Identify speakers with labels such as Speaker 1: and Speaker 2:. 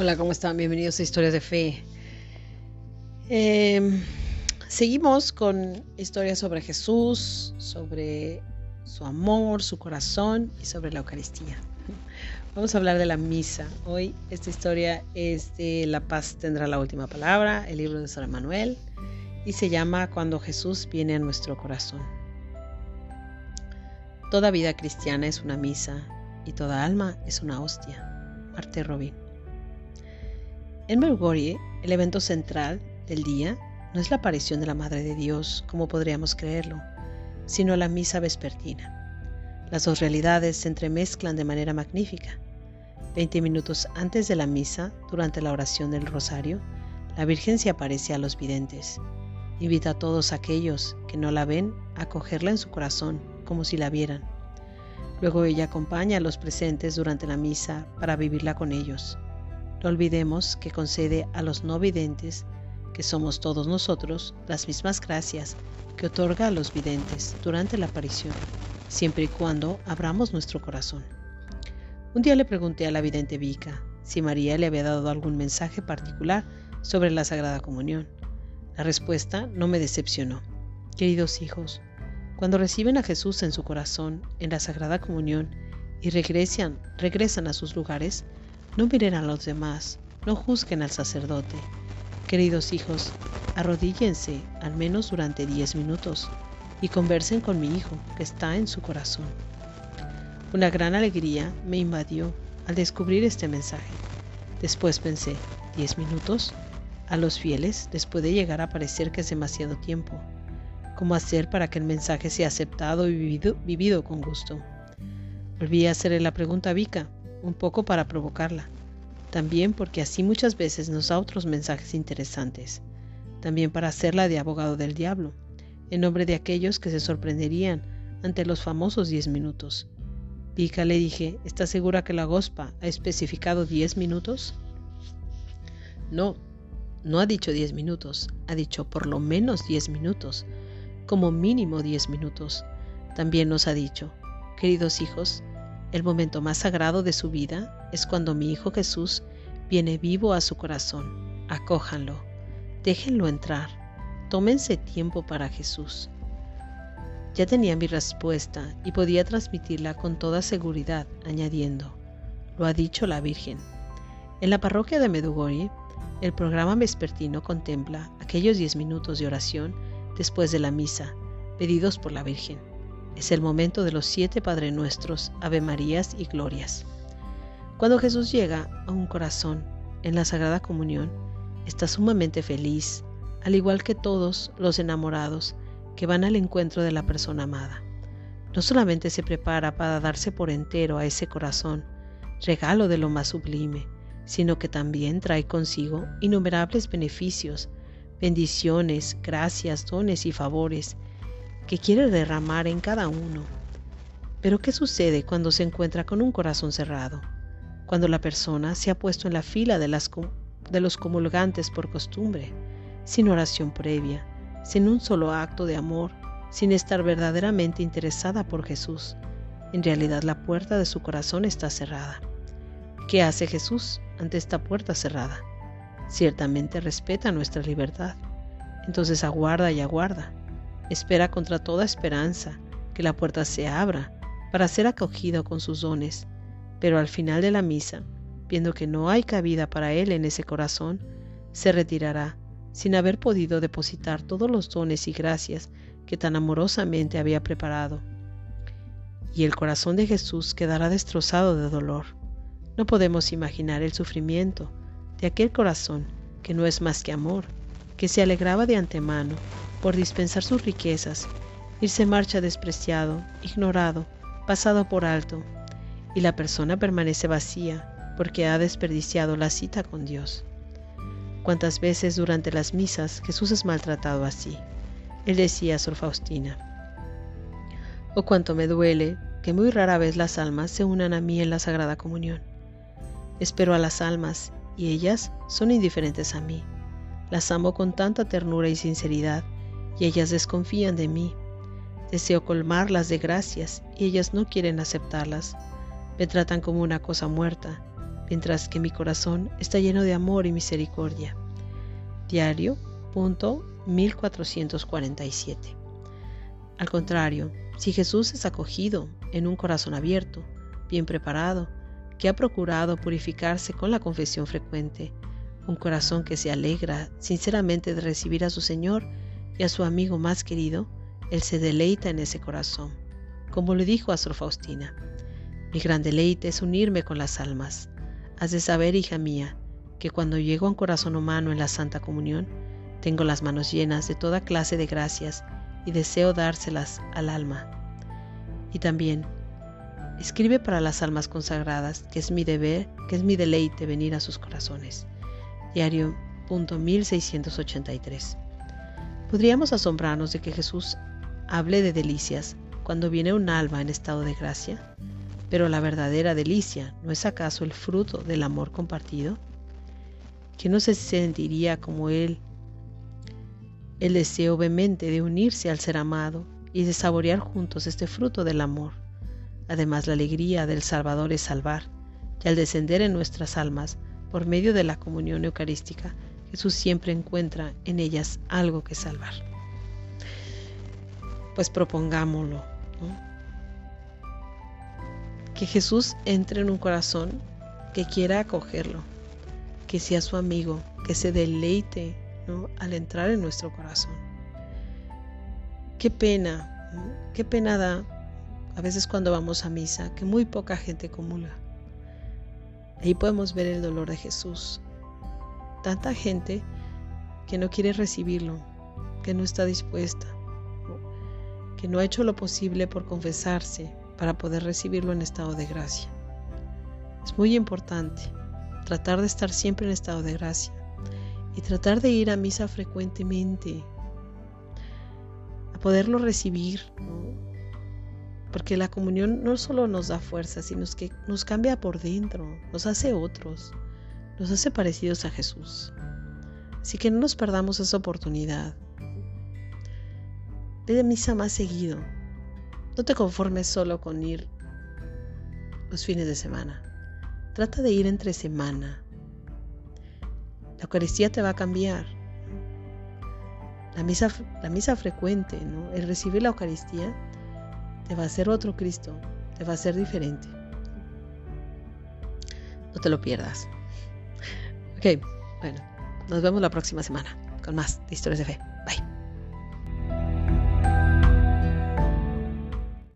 Speaker 1: Hola, ¿cómo están? Bienvenidos a Historias de Fe. Em, seguimos con historias sobre Jesús, sobre su amor, su corazón y sobre la Eucaristía. Vamos a hablar de la misa. Hoy esta historia es de La paz tendrá la última palabra, el libro de San Manuel, y se llama Cuando Jesús viene a nuestro corazón. Toda vida cristiana es una misa y toda alma es una hostia. Marte Robin. En Bergorie, el evento central del día no es la aparición de la Madre de Dios, como podríamos creerlo, sino la misa vespertina. Las dos realidades se entremezclan de manera magnífica. Veinte minutos antes de la misa, durante la oración del rosario, la Virgen se aparece a los videntes. Invita a todos aquellos que no la ven a cogerla en su corazón, como si la vieran. Luego ella acompaña a los presentes durante la misa para vivirla con ellos. No olvidemos que concede a los no videntes, que somos todos nosotros, las mismas gracias que otorga a los videntes durante la aparición, siempre y cuando abramos nuestro corazón. Un día le pregunté a la vidente Vika si María le había dado algún mensaje particular sobre la Sagrada Comunión. La respuesta no me decepcionó. Queridos hijos, cuando reciben a Jesús en su corazón, en la Sagrada Comunión, y regresan, regresan a sus lugares, no miren a los demás, no juzguen al sacerdote. Queridos hijos, arrodíllense al menos durante 10 minutos y conversen con mi hijo que está en su corazón. Una gran alegría me invadió al descubrir este mensaje. Después pensé, ¿10 minutos? A los fieles les puede llegar a parecer que es demasiado tiempo. ¿Cómo hacer para que el mensaje sea aceptado y vivido, con gusto? Volví a hacerle la pregunta a Vika, un poco para provocarla, también porque así muchas veces nos da otros mensajes interesantes, también para hacerla de abogado del diablo, en nombre de aquellos que se sorprenderían ante los famosos 10 minutos. Pica le dije, ¿estás segura que la gospa ha especificado 10 minutos? No, no ha dicho 10 minutos, ha dicho por lo menos 10 minutos, como mínimo 10 minutos. También nos ha dicho, queridos hijos, el momento más sagrado de su vida es cuando mi Hijo Jesús viene vivo a su corazón. Acójanlo, déjenlo entrar, tómense tiempo para Jesús. Ya tenía mi respuesta y podía transmitirla con toda seguridad, añadiendo, lo ha dicho la Virgen. En la parroquia de Medugori, el programa vespertino contempla aquellos diez minutos de oración después de la misa, pedidos por la Virgen. Es el momento de los siete Padre Nuestros, Ave Marías y Glorias. Cuando Jesús llega a un corazón en la Sagrada Comunión, está sumamente feliz, al igual que todos los enamorados que van al encuentro de la persona amada. No solamente se prepara para darse por entero a ese corazón, regalo de lo más sublime, sino que también trae consigo innumerables beneficios, bendiciones, gracias, dones y favores que quiere derramar en cada uno. Pero ¿qué sucede cuando se encuentra con un corazón cerrado? Cuando la persona se ha puesto en la fila de, de los comulgantes por costumbre, sin oración previa, sin un solo acto de amor, sin estar verdaderamente interesada por Jesús. En realidad la puerta de su corazón está cerrada. ¿Qué hace Jesús ante esta puerta cerrada? Ciertamente respeta nuestra libertad. Entonces aguarda y aguarda Espera contra toda esperanza que la puerta se abra para ser acogido con sus dones, pero al final de la misa, viendo que no hay cabida para él en ese corazón, se retirará sin haber podido depositar todos los dones y gracias que tan amorosamente había preparado. Y el corazón de Jesús quedará destrozado de dolor. No podemos imaginar el sufrimiento de aquel corazón que no es más que amor, que se alegraba de antemano por dispensar sus riquezas, irse marcha despreciado, ignorado, pasado por alto, y la persona permanece vacía porque ha desperdiciado la cita con Dios. ¿Cuántas veces durante las misas Jesús es maltratado así? Él decía a Sor Faustina, o oh, cuánto me duele que muy rara vez las almas se unan a mí en la Sagrada Comunión. Espero a las almas y ellas son indiferentes a mí. Las amo con tanta ternura y sinceridad y ellas desconfían de mí. Deseo colmarlas de gracias y ellas no quieren aceptarlas. Me tratan como una cosa muerta, mientras que mi corazón está lleno de amor y misericordia. Diario, punto 1447. Al contrario, si Jesús es acogido en un corazón abierto, bien preparado, que ha procurado purificarse con la confesión frecuente, un corazón que se alegra sinceramente de recibir a su Señor y a su amigo más querido, Él se deleita en ese corazón, como le dijo a Sor Faustina. Mi gran deleite es unirme con las almas. Has de saber, hija mía, que cuando llego a un corazón humano en la Santa Comunión, tengo las manos llenas de toda clase de gracias y deseo dárselas al alma. Y también, escribe para las almas consagradas, que es mi deber, que es mi deleite venir a sus corazones. Diario punto 1683. Podríamos asombrarnos de que Jesús hable de delicias cuando viene un alma en estado de gracia, pero la verdadera delicia no es acaso el fruto del amor compartido. que no se sentiría como él el deseo vehemente de unirse al ser amado y de saborear juntos este fruto del amor. Además, la alegría del Salvador es salvar, y al descender en nuestras almas por medio de la comunión eucarística, Jesús siempre encuentra en ellas algo que salvar. Pues propongámoslo. Que Jesús entre en un corazón que quiera acogerlo, que sea su amigo, que se deleite al entrar en nuestro corazón. Qué pena, qué pena da a veces cuando vamos a misa que muy poca gente comulga. Ahí podemos ver el dolor de Jesús. Tanta gente que no quiere recibirlo, que no está dispuesta, que no ha hecho lo posible por confesarse para poder recibirlo en estado de gracia. Es muy importante tratar de estar siempre en estado de gracia y tratar de ir a misa frecuentemente, a poderlo recibir, porque la comunión no solo nos da fuerza, sino que nos cambia por dentro, nos hace otros, nos hace parecidos a Jesús. Así que no nos perdamos esa oportunidad. Ve a misa más seguido. No te conformes solo con ir los fines de semana. Trata de ir entre semana, la Eucaristía te va a cambiar. La misa, la misa frecuente, ¿no? el recibir la Eucaristía, te va a hacer otro Cristo, te va a hacer diferente. No te lo pierdas. Ok, bueno, nos vemos la próxima semana con más historias de fe.